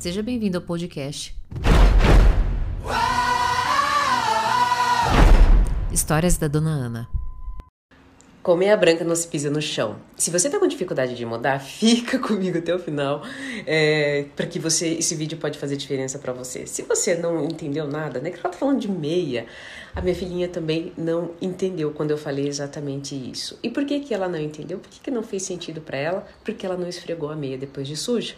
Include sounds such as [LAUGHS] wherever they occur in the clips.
Seja bem-vindo ao podcast. Histórias da Dona Ana. Com meia branca não se pisa no chão. Se você tá com dificuldade de mudar, [LAUGHS] fica comigo até o final, é, para que você esse vídeo pode fazer diferença para você. Se você não entendeu nada, né? Que ela tá falando de meia. A minha filhinha também não entendeu quando eu falei exatamente isso. E por que que ela não entendeu? Por que que não fez sentido para ela? Porque ela não esfregou a meia depois de suja.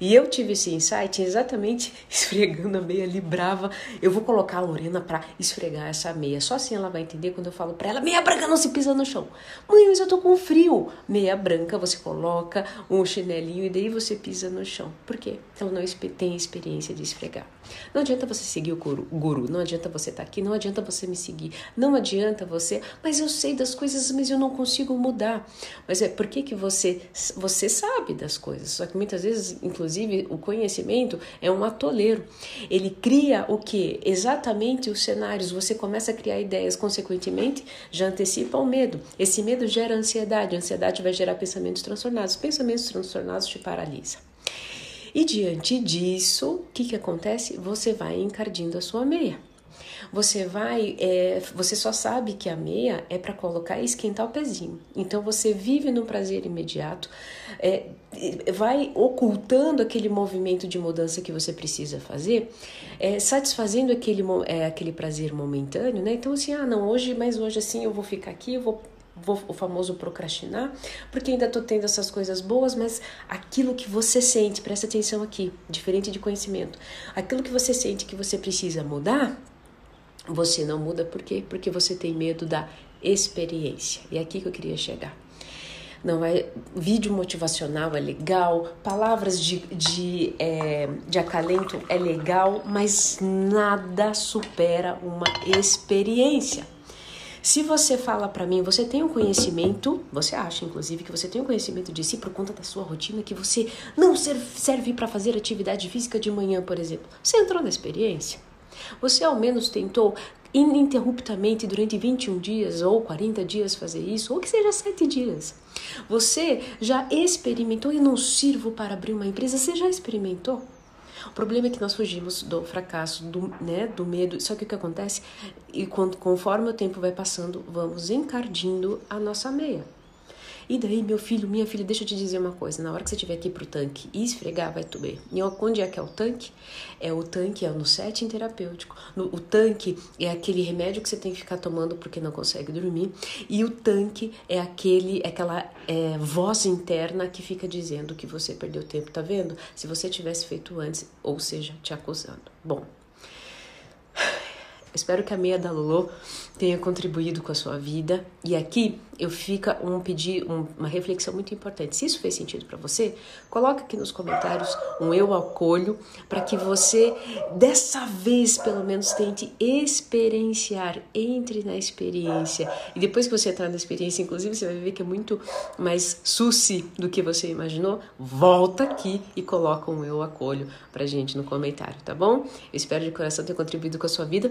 E eu tive esse insight exatamente [LAUGHS] esfregando a meia ali brava. Eu vou colocar a Lorena para esfregar essa meia. Só assim ela vai entender quando eu falo para ela: meia branca não se pisa no chão. Mãe, mas eu tô com frio. Meia branca, você coloca um chinelinho e daí você pisa no chão. Por quê? Ela não tem experiência de esfregar. Não adianta você seguir o guru, guru, não adianta você estar tá aqui, não adianta você me seguir, não adianta você, mas eu sei das coisas, mas eu não consigo mudar. Mas é por que que você você sabe das coisas? Só que muitas vezes inclusive o conhecimento é um atoleiro. Ele cria o que? Exatamente os cenários. Você começa a criar ideias, consequentemente, já antecipa o medo. Esse medo gera ansiedade, a ansiedade vai gerar pensamentos transtornados. Pensamentos transtornados te paralisam. E diante disso, o que, que acontece? Você vai encardindo a sua meia. Você vai, é, você só sabe que a meia é para colocar e esquentar o pezinho. Então você vive no prazer imediato, é, vai ocultando aquele movimento de mudança que você precisa fazer, é, satisfazendo aquele, é, aquele prazer momentâneo, né? Então assim, ah, não, hoje, mas hoje assim eu vou ficar aqui, eu vou vou, o famoso procrastinar, porque ainda estou tendo essas coisas boas, mas aquilo que você sente, presta atenção aqui, diferente de conhecimento, aquilo que você sente que você precisa mudar, você não muda por quê? Porque você tem medo da experiência. E é aqui que eu queria chegar. Não é vídeo motivacional é legal, palavras de, de, é, de acalento é legal, mas nada supera uma experiência. Se você fala para mim, você tem um conhecimento, você acha inclusive que você tem um conhecimento de si por conta da sua rotina, que você não serve para fazer atividade física de manhã, por exemplo. Você entrou na experiência? Você ao menos tentou ininterruptamente durante 21 dias ou 40 dias fazer isso, ou que seja 7 dias. Você já experimentou e não sirvo para abrir uma empresa? Você já experimentou? O problema é que nós fugimos do fracasso, do, né, do medo. Só que o que acontece? E quando, conforme o tempo vai passando, vamos encardindo a nossa meia. E daí, meu filho, minha filha, deixa eu te dizer uma coisa: na hora que você estiver aqui pro tanque e esfregar, vai doer. E onde é que é o tanque? É o tanque, é no setting terapêutico. No, o tanque é aquele remédio que você tem que ficar tomando porque não consegue dormir. E o tanque é aquele, é aquela é, voz interna que fica dizendo que você perdeu tempo, tá vendo? Se você tivesse feito antes, ou seja, te acusando. Bom, espero que a meia da Lolo tenha contribuído com a sua vida. E aqui eu fica um pedir, um, uma reflexão muito importante. Se isso fez sentido para você, coloca aqui nos comentários um eu acolho para que você dessa vez pelo menos tente experienciar, entre na experiência. E depois que você entrar na experiência, inclusive você vai ver que é muito mais suci do que você imaginou. Volta aqui e coloca um eu acolho pra gente no comentário, tá bom? Eu espero de coração ter contribuído com a sua vida.